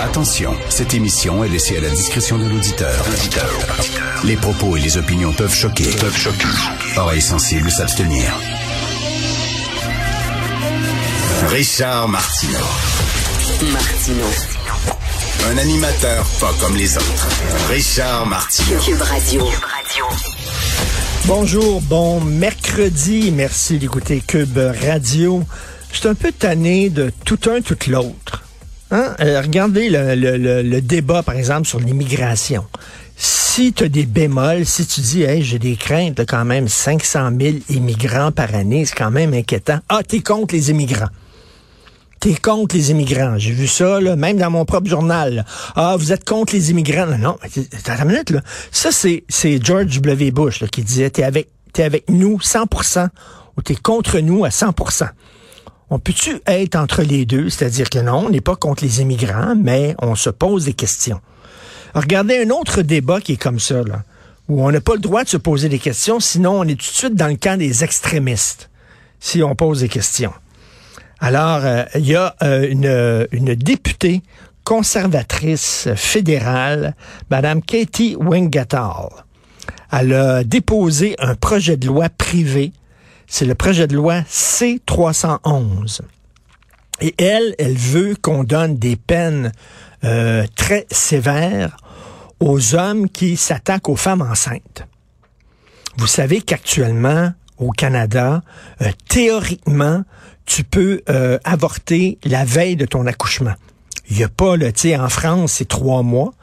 Attention, cette émission est laissée à la discrétion de l'auditeur. Les propos et les opinions peuvent choquer. Peuvent choquer. Oreilles sensibles s'abstenir. Richard Martineau. Martino. Un animateur pas comme les autres. Richard Martineau. Cube Radio. Bonjour, bon mercredi. Merci d'écouter Cube Radio. Je suis un peu tanné de tout un, tout l'autre. Hein? Euh, regardez le, le- le- débat, par exemple, sur l'immigration. Si tu as des bémols, si tu dis, hey, j'ai des craintes, là, quand même, 500 000 immigrants par année, c'est quand même inquiétant. Ah, t'es contre les immigrants. T'es contre les immigrants. J'ai vu ça, là, même dans mon propre journal. Ah, vous êtes contre les immigrants. Non, non, attends une minute, là. Ça, c'est, c'est George W. Bush là, qui disait, t'es avec, t'es avec nous 100% ou t'es contre nous à 100%. On peut-tu être entre les deux? C'est-à-dire que non, on n'est pas contre les immigrants, mais on se pose des questions. Regardez un autre débat qui est comme ça, là, où on n'a pas le droit de se poser des questions, sinon on est tout de suite dans le camp des extrémistes, si on pose des questions. Alors, euh, il y a euh, une, députée conservatrice fédérale, Madame Katie Wingatall. Elle a déposé un projet de loi privé. C'est le projet de loi C-311. Et elle, elle veut qu'on donne des peines euh, très sévères aux hommes qui s'attaquent aux femmes enceintes. Vous savez qu'actuellement, au Canada, euh, théoriquement, tu peux euh, avorter la veille de ton accouchement. Il n'y a pas, le, tu en France, c'est trois mois.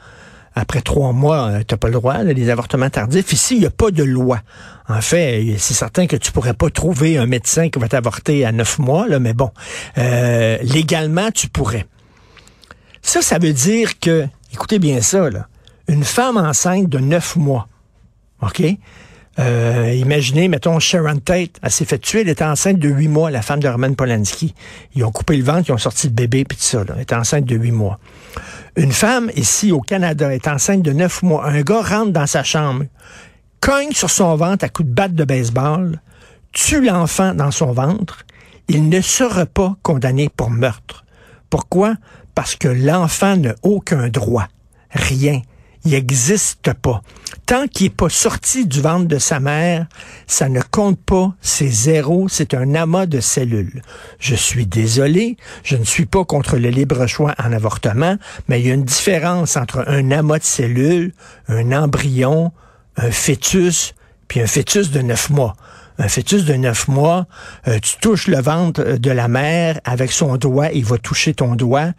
Après trois mois, tu n'as pas le droit, là, les avortements tardifs. Ici, il n'y a pas de loi. En fait, c'est certain que tu pourrais pas trouver un médecin qui va t'avorter à neuf mois, là, mais bon, euh, légalement, tu pourrais. Ça, ça veut dire que, écoutez bien ça, là, une femme enceinte de neuf mois, OK? Euh, imaginez, mettons, Sharon Tate, elle s'est fait tuer, elle était enceinte de huit mois, la femme de Roman Polanski. Ils ont coupé le ventre, ils ont sorti le bébé, puis tout ça. Elle était enceinte de huit mois. Une femme, ici, au Canada, est enceinte de neuf mois. Un gars rentre dans sa chambre, cogne sur son ventre à coups de batte de baseball, tue l'enfant dans son ventre. Il ne sera pas condamné pour meurtre. Pourquoi? Parce que l'enfant n'a aucun droit. Rien. Il n'existe pas. Tant qu'il n'est pas sorti du ventre de sa mère, ça ne compte pas, c'est zéro, c'est un amas de cellules. Je suis désolé, je ne suis pas contre le libre choix en avortement, mais il y a une différence entre un amas de cellules, un embryon, un fœtus, puis un fœtus de neuf mois. Un fœtus de neuf mois, euh, tu touches le ventre euh, de la mère avec son doigt, il va toucher ton doigt,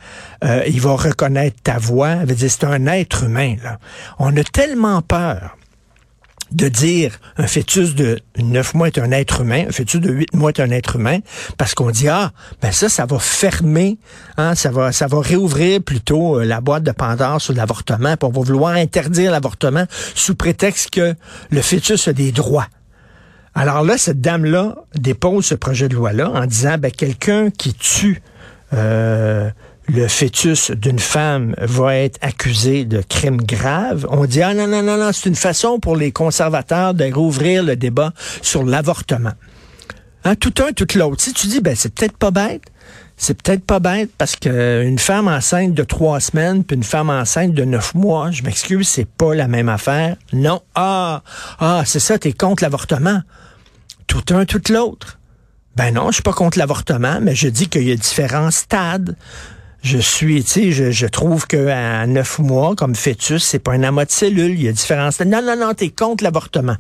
euh, il va reconnaître ta voix. C'est un être humain. Là. On a tellement peur de dire un fœtus de neuf mois est un être humain, un fœtus de huit mois est un être humain, parce qu'on dit ah ben ça ça va fermer, hein, ça va ça va réouvrir plutôt la boîte de Pandore sur l'avortement, puis on va vouloir interdire l'avortement sous prétexte que le fœtus a des droits. Alors là, cette dame-là dépose ce projet de loi-là en disant ben quelqu'un qui tue euh, le fœtus d'une femme va être accusé de crime grave. On dit, ah non, non, non, non, c'est une façon pour les conservateurs de rouvrir le débat sur l'avortement. Hein, tout un, tout l'autre. Si tu dis, ben c'est peut-être pas bête, c'est peut-être pas bête parce que une femme enceinte de trois semaines puis une femme enceinte de neuf mois, je m'excuse, c'est pas la même affaire. Non. Ah, ah, c'est ça, t'es contre l'avortement. Tout un, tout l'autre. Ben non, je suis pas contre l'avortement, mais je dis qu'il y a différents stades. Je suis, tu sais, je, je trouve qu'à neuf mois, comme fœtus, c'est pas un amas de cellules. Il y a différents stades. Non, non, non, t'es contre l'avortement.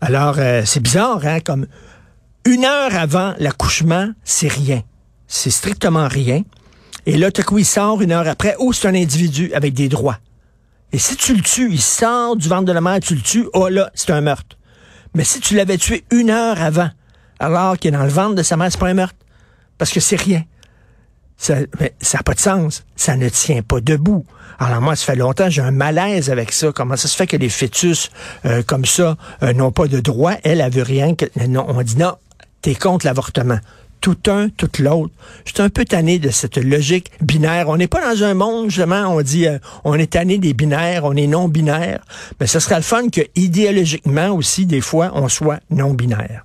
Alors, euh, c'est bizarre, hein, comme une heure avant l'accouchement, c'est rien. C'est strictement rien. Et là, tout coup, il sort une heure après. Oh, c'est un individu avec des droits. Et si tu le tues, il sort du ventre de la mère, tu le tues, oh là, c'est un meurtre. Mais si tu l'avais tué une heure avant, alors qu'il est dans le ventre de sa mère, c'est pas un meurtre. Parce que c'est rien. Ça n'a pas de sens. Ça ne tient pas debout. Alors moi, ça fait longtemps, j'ai un malaise avec ça. Comment ça se fait que les fœtus euh, comme ça euh, n'ont pas de droit? Elle, elle veut rien. Non, on dit non, t'es contre l'avortement. Tout un, tout l'autre. Je suis un peu tanné de cette logique binaire. On n'est pas dans un monde, justement, on dit euh, on est tanné des binaires, on est non-binaire. Mais ce serait le fun que idéologiquement aussi, des fois, on soit non-binaire.